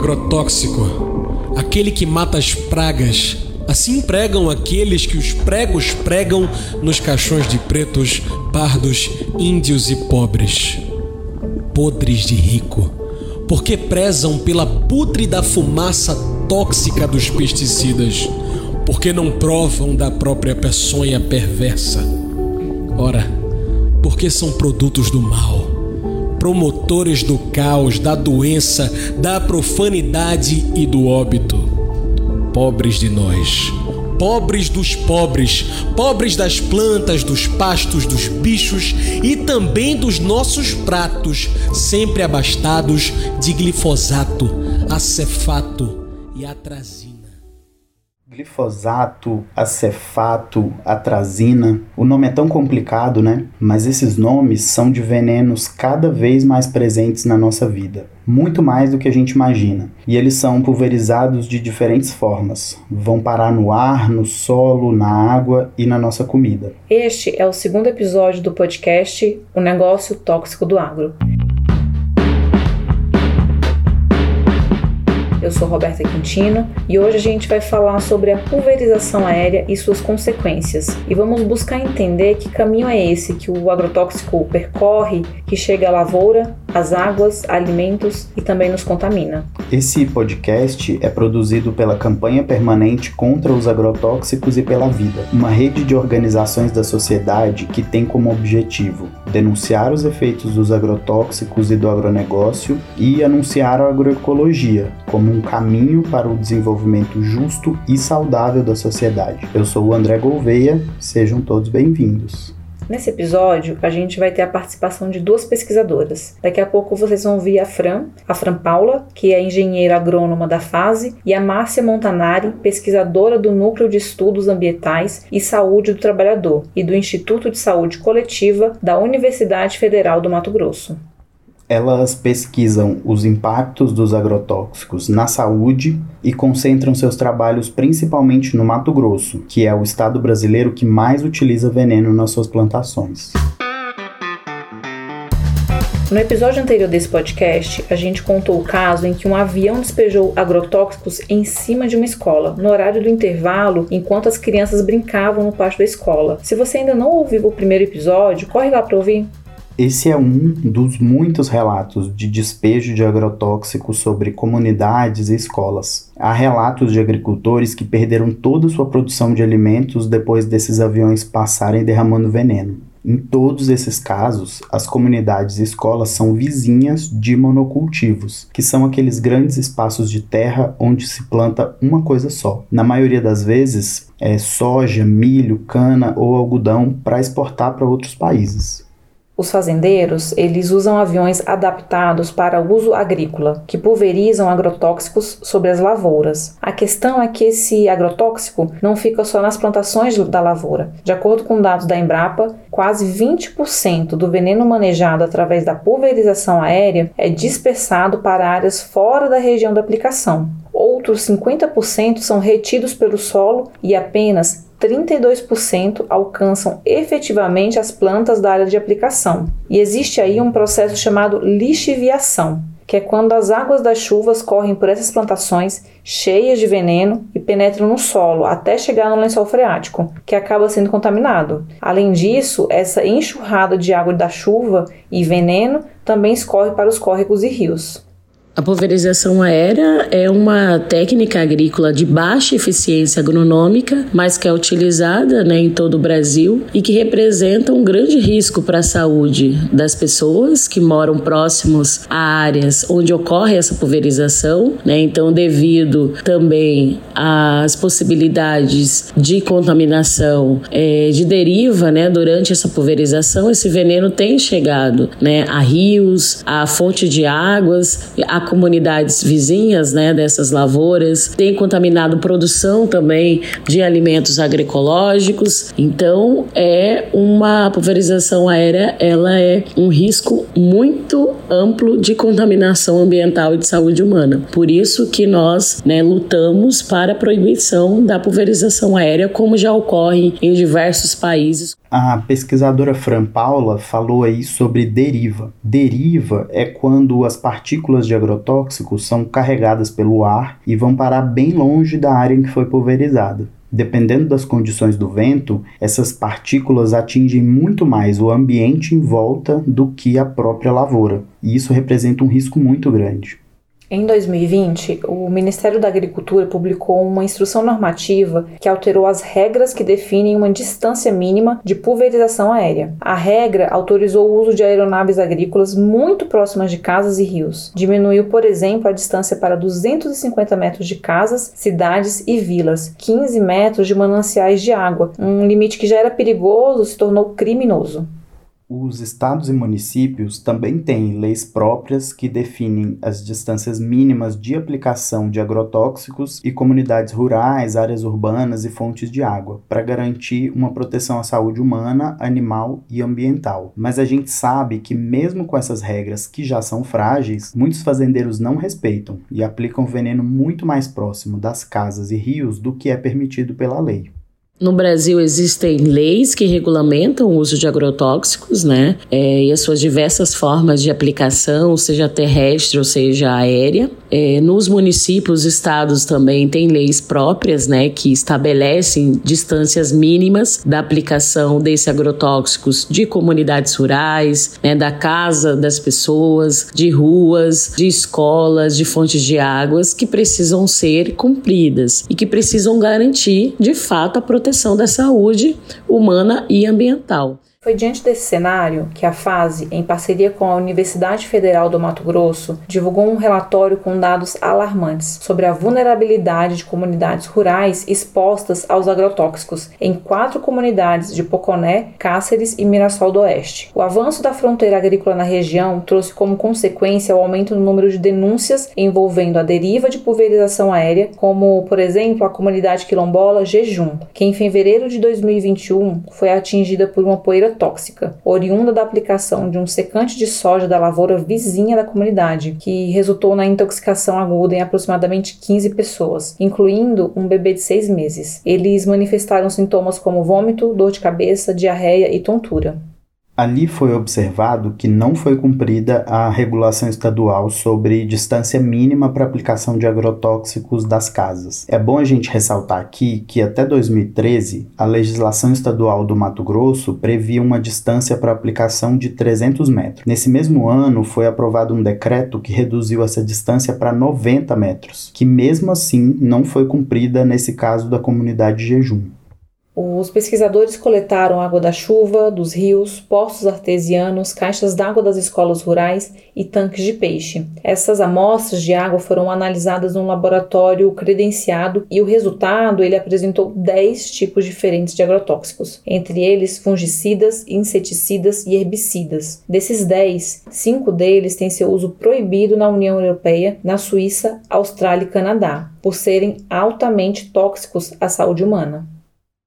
Agrotóxico, aquele que mata as pragas. Assim pregam aqueles que os pregos pregam nos caixões de pretos, pardos, índios e pobres. Podres de rico, porque prezam pela pútrida fumaça tóxica dos pesticidas, porque não provam da própria peçonha perversa. Ora, porque são produtos do mal promotores do caos, da doença, da profanidade e do óbito. Pobres de nós, pobres dos pobres, pobres das plantas, dos pastos, dos bichos e também dos nossos pratos, sempre abastados de glifosato, acefato e atrazina glifosato, acefato, atrazina. O nome é tão complicado, né? Mas esses nomes são de venenos cada vez mais presentes na nossa vida. Muito mais do que a gente imagina. E eles são pulverizados de diferentes formas. Vão parar no ar, no solo, na água e na nossa comida. Este é o segundo episódio do podcast O Negócio Tóxico do Agro. Eu sou Roberta Quintino e hoje a gente vai falar sobre a pulverização aérea e suas consequências. E vamos buscar entender que caminho é esse que o agrotóxico percorre, que chega à lavoura, às águas, alimentos e também nos contamina. Esse podcast é produzido pela Campanha Permanente contra os Agrotóxicos e pela Vida, uma rede de organizações da sociedade que tem como objetivo denunciar os efeitos dos agrotóxicos e do agronegócio e anunciar a agroecologia como um caminho para o desenvolvimento justo e saudável da sociedade. Eu sou o André Gouveia, sejam todos bem-vindos. Nesse episódio, a gente vai ter a participação de duas pesquisadoras. Daqui a pouco vocês vão ouvir a Fran, a Fran Paula, que é engenheira agrônoma da FASE, e a Márcia Montanari, pesquisadora do Núcleo de Estudos Ambientais e Saúde do Trabalhador e do Instituto de Saúde Coletiva da Universidade Federal do Mato Grosso elas pesquisam os impactos dos agrotóxicos na saúde e concentram seus trabalhos principalmente no Mato Grosso, que é o estado brasileiro que mais utiliza veneno nas suas plantações. No episódio anterior desse podcast, a gente contou o caso em que um avião despejou agrotóxicos em cima de uma escola, no horário do intervalo, enquanto as crianças brincavam no pátio da escola. Se você ainda não ouviu o primeiro episódio, corre lá para ouvir. Esse é um dos muitos relatos de despejo de agrotóxicos sobre comunidades e escolas. Há relatos de agricultores que perderam toda sua produção de alimentos depois desses aviões passarem derramando veneno. Em todos esses casos, as comunidades e escolas são vizinhas de monocultivos, que são aqueles grandes espaços de terra onde se planta uma coisa só. Na maioria das vezes, é soja, milho, cana ou algodão para exportar para outros países. Os fazendeiros, eles usam aviões adaptados para uso agrícola, que pulverizam agrotóxicos sobre as lavouras. A questão é que esse agrotóxico não fica só nas plantações da lavoura. De acordo com dados da Embrapa, quase 20% do veneno manejado através da pulverização aérea é dispersado para áreas fora da região da aplicação. Outros 50% são retidos pelo solo e apenas 32% alcançam efetivamente as plantas da área de aplicação. E existe aí um processo chamado lixiviação, que é quando as águas das chuvas correm por essas plantações cheias de veneno e penetram no solo até chegar no lençol freático, que acaba sendo contaminado. Além disso, essa enxurrada de água da chuva e veneno também escorre para os córregos e rios. A pulverização aérea é uma técnica agrícola de baixa eficiência agronômica, mas que é utilizada né, em todo o Brasil e que representa um grande risco para a saúde das pessoas que moram próximos a áreas onde ocorre essa pulverização. Né? Então, devido também às possibilidades de contaminação é, de deriva né, durante essa pulverização, esse veneno tem chegado né, a rios, a fonte de águas, a comunidades vizinhas né, dessas lavouras, tem contaminado produção também de alimentos agroecológicos. Então, é uma pulverização aérea, ela é um risco muito amplo de contaminação ambiental e de saúde humana. Por isso que nós né, lutamos para a proibição da pulverização aérea, como já ocorre em diversos países. A pesquisadora Fran Paula falou aí sobre deriva. Deriva é quando as partículas de agrotóxicos são carregadas pelo ar e vão parar bem longe da área em que foi pulverizada. Dependendo das condições do vento, essas partículas atingem muito mais o ambiente em volta do que a própria lavoura, e isso representa um risco muito grande. Em 2020, o Ministério da Agricultura publicou uma instrução normativa que alterou as regras que definem uma distância mínima de pulverização aérea. A regra autorizou o uso de aeronaves agrícolas muito próximas de casas e rios. Diminuiu, por exemplo, a distância para 250 metros de casas, cidades e vilas, 15 metros de mananciais de água. Um limite que já era perigoso se tornou criminoso. Os estados e municípios também têm leis próprias que definem as distâncias mínimas de aplicação de agrotóxicos e comunidades rurais, áreas urbanas e fontes de água, para garantir uma proteção à saúde humana, animal e ambiental. Mas a gente sabe que, mesmo com essas regras que já são frágeis, muitos fazendeiros não respeitam e aplicam veneno muito mais próximo das casas e rios do que é permitido pela lei. No Brasil existem leis que regulamentam o uso de agrotóxicos, né? É, e as suas diversas formas de aplicação, seja terrestre ou seja aérea. É, nos municípios, estados também têm leis próprias, né? Que estabelecem distâncias mínimas da aplicação desses agrotóxicos de comunidades rurais, né? Da casa das pessoas, de ruas, de escolas, de fontes de águas que precisam ser cumpridas e que precisam garantir, de fato, a proteção proteção da saúde humana e ambiental. Foi diante desse cenário que a FASE, em parceria com a Universidade Federal do Mato Grosso, divulgou um relatório com dados alarmantes sobre a vulnerabilidade de comunidades rurais expostas aos agrotóxicos em quatro comunidades de Poconé, Cáceres e Mirassol do Oeste. O avanço da fronteira agrícola na região trouxe como consequência o aumento no número de denúncias envolvendo a deriva de pulverização aérea, como, por exemplo, a comunidade quilombola Jejum, que em fevereiro de 2021 foi atingida por uma poeira tóxica, oriunda da aplicação de um secante de soja da lavoura vizinha da comunidade, que resultou na intoxicação aguda em aproximadamente 15 pessoas, incluindo um bebê de seis meses. Eles manifestaram sintomas como vômito, dor de cabeça, diarreia e tontura. Ali foi observado que não foi cumprida a regulação estadual sobre distância mínima para aplicação de agrotóxicos das casas. É bom a gente ressaltar aqui que até 2013 a legislação estadual do Mato Grosso previa uma distância para aplicação de 300 metros. Nesse mesmo ano foi aprovado um decreto que reduziu essa distância para 90 metros, que mesmo assim não foi cumprida nesse caso da comunidade jejum. Os pesquisadores coletaram água da chuva, dos rios, poços artesianos, caixas d'água das escolas rurais e tanques de peixe. Essas amostras de água foram analisadas num laboratório credenciado e o resultado ele apresentou 10 tipos diferentes de agrotóxicos, entre eles fungicidas, inseticidas e herbicidas. Desses 10, 5 deles têm seu uso proibido na União Europeia, na Suíça, Austrália e Canadá, por serem altamente tóxicos à saúde humana.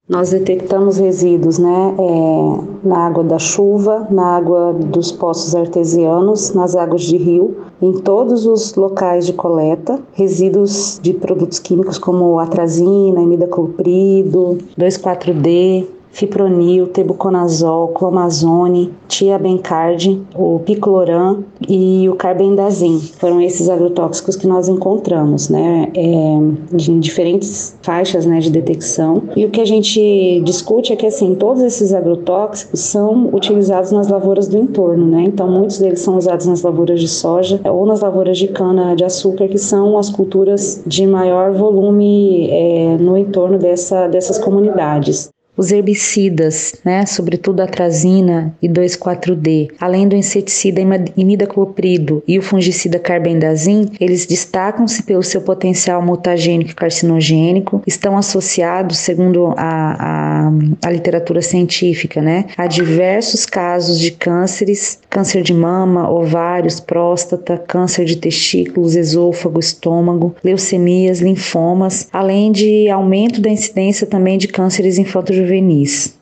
Nós detectamos resíduos né, é, na água da chuva, na água dos poços artesianos, nas águas de rio, em todos os locais de coleta, resíduos de produtos químicos como atrazina, imidacoprido, 2,4-D, fipronil, tebuconazol, clomazone, tiabencard, o picloram e o carbendazim. Foram esses agrotóxicos que nós encontramos, né, é, em diferentes faixas, né, de detecção. E o que a gente discute é que, assim, todos esses agrotóxicos são utilizados nas lavouras do entorno, né, então muitos deles são usados nas lavouras de soja ou nas lavouras de cana de açúcar, que são as culturas de maior volume é, no entorno dessa, dessas comunidades. Os herbicidas, né, sobretudo a atrazina e 2,4-D, além do inseticida imidacloprido e o fungicida carbendazim, eles destacam-se pelo seu potencial mutagênico e carcinogênico, estão associados, segundo a, a, a literatura científica, né, a diversos casos de cânceres, câncer de mama, ovários, próstata, câncer de testículos, esôfago, estômago, leucemias, linfomas, além de aumento da incidência também de cânceres infanto juvenis.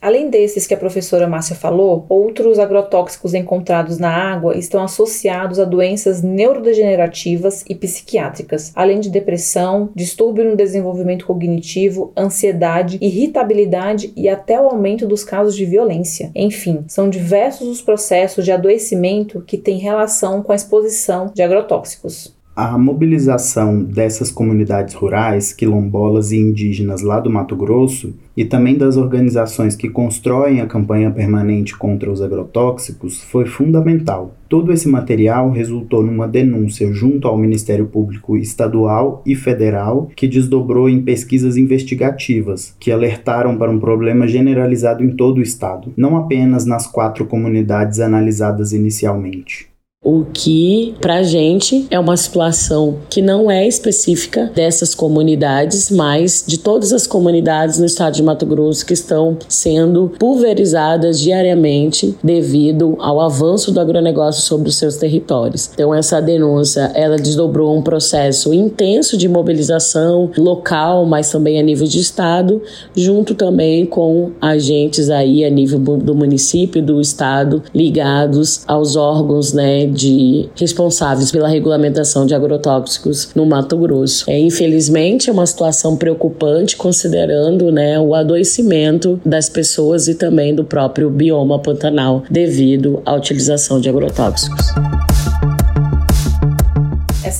Além desses que a professora Márcia falou, outros agrotóxicos encontrados na água estão associados a doenças neurodegenerativas e psiquiátricas, além de depressão, distúrbio no desenvolvimento cognitivo, ansiedade, irritabilidade e até o aumento dos casos de violência. Enfim, são diversos os processos de adoecimento que têm relação com a exposição de agrotóxicos. A mobilização dessas comunidades rurais, quilombolas e indígenas lá do Mato Grosso, e também das organizações que constroem a campanha permanente contra os agrotóxicos, foi fundamental. Todo esse material resultou numa denúncia junto ao Ministério Público Estadual e Federal, que desdobrou em pesquisas investigativas, que alertaram para um problema generalizado em todo o estado, não apenas nas quatro comunidades analisadas inicialmente. O que, para gente, é uma situação que não é específica dessas comunidades, mas de todas as comunidades no estado de Mato Grosso que estão sendo pulverizadas diariamente devido ao avanço do agronegócio sobre os seus territórios. Então, essa denúncia, ela desdobrou um processo intenso de mobilização local, mas também a nível de estado, junto também com agentes aí a nível do município, do estado, ligados aos órgãos, né, de responsáveis pela regulamentação de agrotóxicos no Mato Grosso. É, infelizmente, é uma situação preocupante considerando né, o adoecimento das pessoas e também do próprio bioma pantanal devido à utilização de agrotóxicos.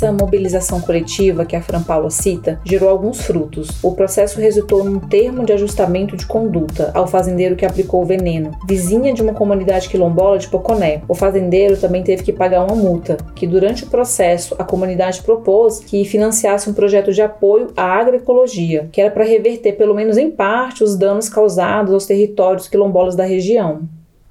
Essa mobilização coletiva que a Fran Paula cita gerou alguns frutos. O processo resultou num termo de ajustamento de conduta ao fazendeiro que aplicou o veneno, vizinha de uma comunidade quilombola de Poconé. O fazendeiro também teve que pagar uma multa, que durante o processo a comunidade propôs que financiasse um projeto de apoio à agroecologia, que era para reverter pelo menos em parte os danos causados aos territórios quilombolas da região.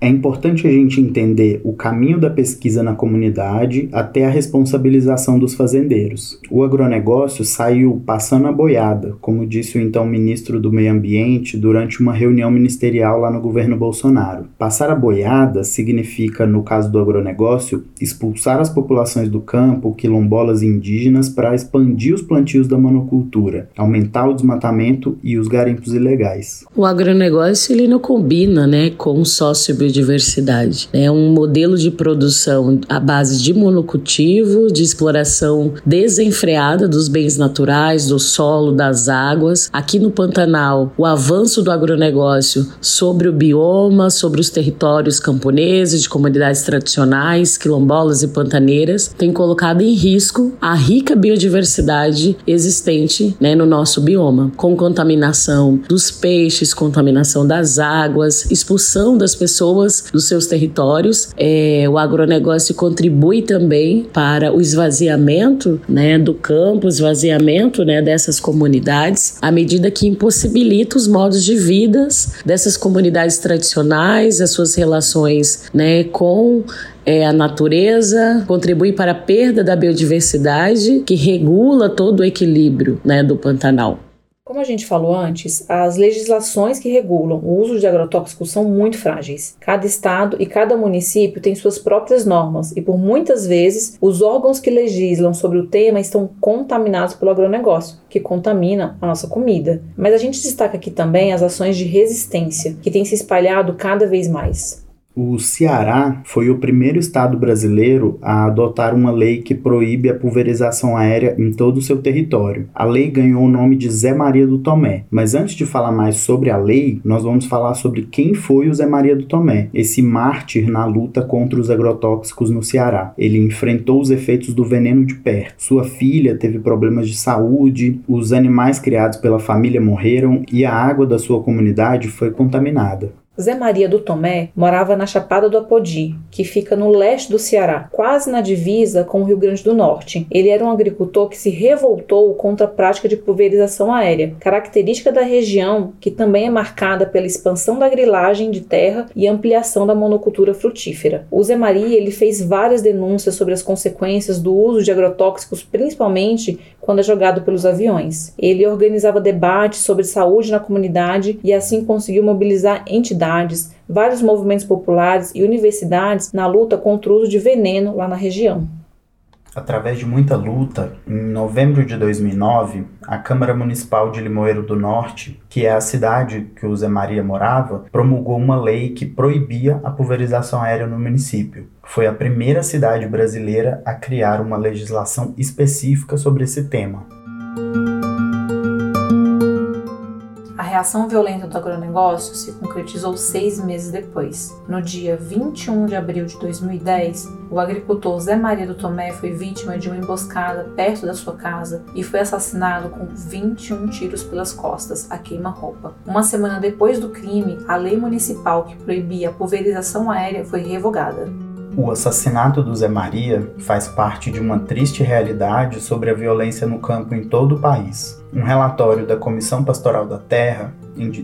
É importante a gente entender o caminho da pesquisa na comunidade até a responsabilização dos fazendeiros. O agronegócio saiu passando a boiada, como disse o então ministro do Meio Ambiente durante uma reunião ministerial lá no governo Bolsonaro. Passar a boiada significa, no caso do agronegócio, expulsar as populações do campo, quilombolas e indígenas, para expandir os plantios da monocultura, aumentar o desmatamento e os garimpos ilegais. O agronegócio ele não combina né, com o sócio biodiversidade. É um modelo de produção à base de monocultivo, de exploração desenfreada dos bens naturais, do solo, das águas. Aqui no Pantanal, o avanço do agronegócio sobre o bioma, sobre os territórios camponeses, de comunidades tradicionais, quilombolas e pantaneiras, tem colocado em risco a rica biodiversidade existente né, no nosso bioma, com contaminação dos peixes, contaminação das águas, expulsão das pessoas pessoas dos seus territórios. É, o agronegócio contribui também para o esvaziamento né, do campo, esvaziamento né, dessas comunidades, à medida que impossibilita os modos de vida dessas comunidades tradicionais, as suas relações né, com é, a natureza, contribui para a perda da biodiversidade, que regula todo o equilíbrio né, do Pantanal. Como a gente falou antes, as legislações que regulam o uso de agrotóxicos são muito frágeis. Cada estado e cada município tem suas próprias normas e, por muitas vezes, os órgãos que legislam sobre o tema estão contaminados pelo agronegócio, que contamina a nossa comida. Mas a gente destaca aqui também as ações de resistência, que têm se espalhado cada vez mais. O Ceará foi o primeiro estado brasileiro a adotar uma lei que proíbe a pulverização aérea em todo o seu território. A lei ganhou o nome de Zé Maria do Tomé. Mas antes de falar mais sobre a lei, nós vamos falar sobre quem foi o Zé Maria do Tomé, esse mártir na luta contra os agrotóxicos no Ceará. Ele enfrentou os efeitos do veneno de perto. Sua filha teve problemas de saúde, os animais criados pela família morreram e a água da sua comunidade foi contaminada. Zé Maria do Tomé morava na Chapada do Apodi, que fica no leste do Ceará, quase na divisa com o Rio Grande do Norte. Ele era um agricultor que se revoltou contra a prática de pulverização aérea, característica da região que também é marcada pela expansão da grilagem de terra e ampliação da monocultura frutífera. O Zé Maria ele fez várias denúncias sobre as consequências do uso de agrotóxicos, principalmente quando é jogado pelos aviões. Ele organizava debates sobre saúde na comunidade e assim conseguiu mobilizar entidades, vários movimentos populares e universidades na luta contra o uso de veneno lá na região. Através de muita luta, em novembro de 2009, a Câmara Municipal de Limoeiro do Norte, que é a cidade que o Zé Maria morava, promulgou uma lei que proibia a pulverização aérea no município. Foi a primeira cidade brasileira a criar uma legislação específica sobre esse tema. Reação violenta do agronegócio se concretizou seis meses depois. No dia 21 de abril de 2010, o agricultor Zé Maria do Tomé foi vítima de uma emboscada perto da sua casa e foi assassinado com 21 tiros pelas costas, a queima-roupa. Uma semana depois do crime, a lei municipal que proibia a pulverização aérea foi revogada. O assassinato do Zé Maria faz parte de uma triste realidade sobre a violência no campo em todo o país. Um relatório da Comissão Pastoral da Terra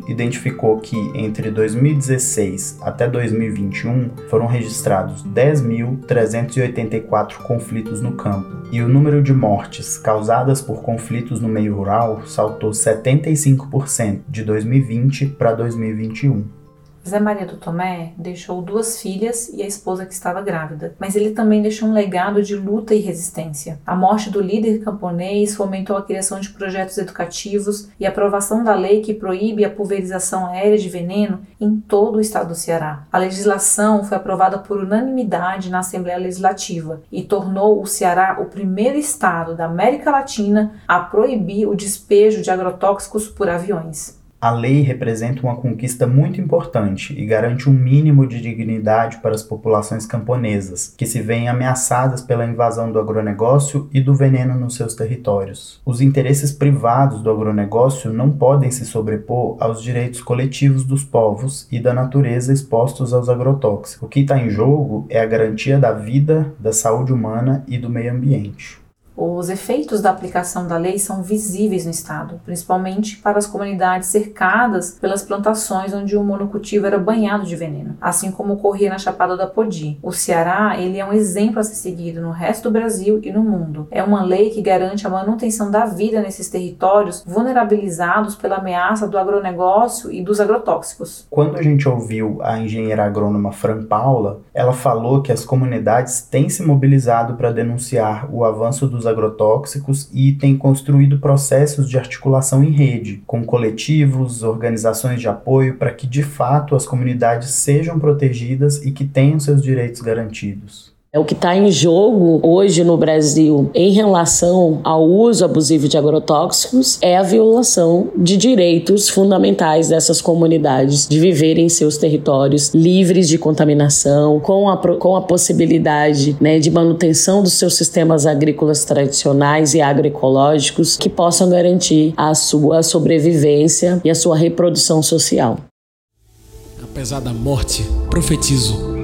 identificou que entre 2016 até 2021 foram registrados 10.384 conflitos no campo e o número de mortes causadas por conflitos no meio rural saltou 75% de 2020 para 2021. Zé Maria do Tomé deixou duas filhas e a esposa que estava grávida, mas ele também deixou um legado de luta e resistência. A morte do líder camponês fomentou a criação de projetos educativos e a aprovação da lei que proíbe a pulverização aérea de veneno em todo o estado do Ceará. A legislação foi aprovada por unanimidade na Assembleia Legislativa e tornou o Ceará o primeiro estado da América Latina a proibir o despejo de agrotóxicos por aviões. A lei representa uma conquista muito importante e garante um mínimo de dignidade para as populações camponesas, que se veem ameaçadas pela invasão do agronegócio e do veneno nos seus territórios. Os interesses privados do agronegócio não podem se sobrepor aos direitos coletivos dos povos e da natureza expostos aos agrotóxicos. O que está em jogo é a garantia da vida, da saúde humana e do meio ambiente. Os efeitos da aplicação da lei são visíveis no estado, principalmente para as comunidades cercadas pelas plantações onde o monocultivo era banhado de veneno, assim como ocorria na Chapada da Podi. O Ceará, ele é um exemplo a ser seguido no resto do Brasil e no mundo. É uma lei que garante a manutenção da vida nesses territórios vulnerabilizados pela ameaça do agronegócio e dos agrotóxicos. Quando a gente ouviu a engenheira agrônoma Fran Paula, ela falou que as comunidades têm se mobilizado para denunciar o avanço dos agrotóxicos e tem construído processos de articulação em rede, com coletivos, organizações de apoio, para que de fato as comunidades sejam protegidas e que tenham seus direitos garantidos. É o que está em jogo hoje no Brasil em relação ao uso abusivo de agrotóxicos é a violação de direitos fundamentais dessas comunidades de viverem em seus territórios livres de contaminação, com a, com a possibilidade né, de manutenção dos seus sistemas agrícolas tradicionais e agroecológicos que possam garantir a sua sobrevivência e a sua reprodução social. Apesar da morte, profetizo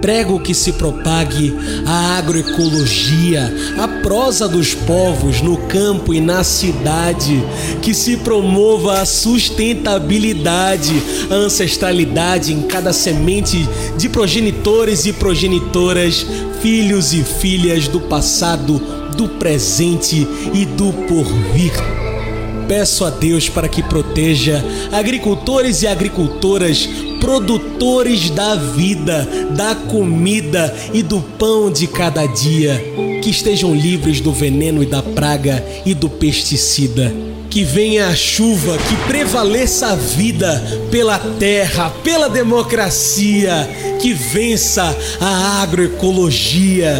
Prego que se propague a agroecologia, a prosa dos povos no campo e na cidade, que se promova a sustentabilidade, a ancestralidade em cada semente de progenitores e progenitoras, filhos e filhas do passado, do presente e do porvir. Peço a Deus para que proteja agricultores e agricultoras, produtores da vida, da comida e do pão de cada dia, que estejam livres do veneno e da praga e do pesticida. Que venha a chuva, que prevaleça a vida pela terra, pela democracia, que vença a agroecologia.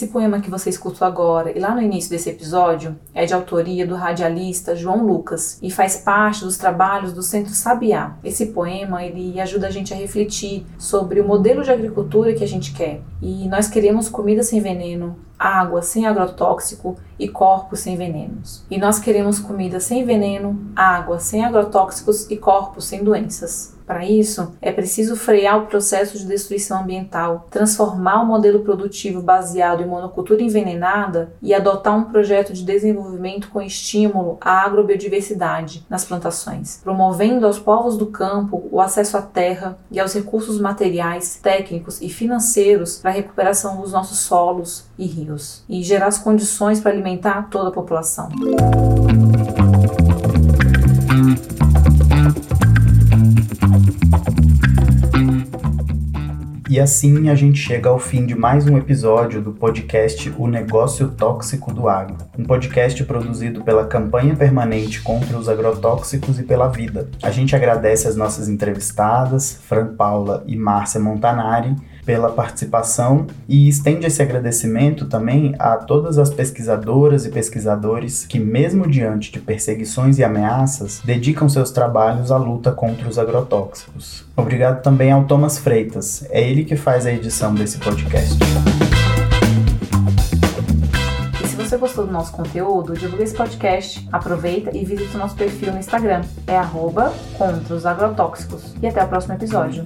Esse poema que você escutou agora e lá no início desse episódio é de autoria do radialista João Lucas e faz parte dos trabalhos do Centro Sabiá. Esse poema ele ajuda a gente a refletir sobre o modelo de agricultura que a gente quer. E nós queremos comida sem veneno, água sem agrotóxico e corpos sem venenos. E nós queremos comida sem veneno, água sem agrotóxicos e corpos sem doenças. Para isso, é preciso frear o processo de destruição ambiental, transformar o modelo produtivo baseado em monocultura envenenada e adotar um projeto de desenvolvimento com estímulo à agrobiodiversidade nas plantações, promovendo aos povos do campo o acesso à terra e aos recursos materiais, técnicos e financeiros para a recuperação dos nossos solos e rios, e gerar as condições para alimentar toda a população. E assim a gente chega ao fim de mais um episódio do podcast O Negócio Tóxico do Agro, um podcast produzido pela Campanha Permanente contra os Agrotóxicos e pela Vida. A gente agradece as nossas entrevistadas, Fran Paula e Márcia Montanari, pela participação e estende esse agradecimento também a todas as pesquisadoras e pesquisadores que, mesmo diante de perseguições e ameaças, dedicam seus trabalhos à luta contra os agrotóxicos. Obrigado também ao Thomas Freitas, é ele que faz a edição desse podcast. E se você gostou do nosso conteúdo, divulgue esse podcast, aproveita e visite o nosso perfil no Instagram, é arroba contra os agrotóxicos. E até o próximo episódio.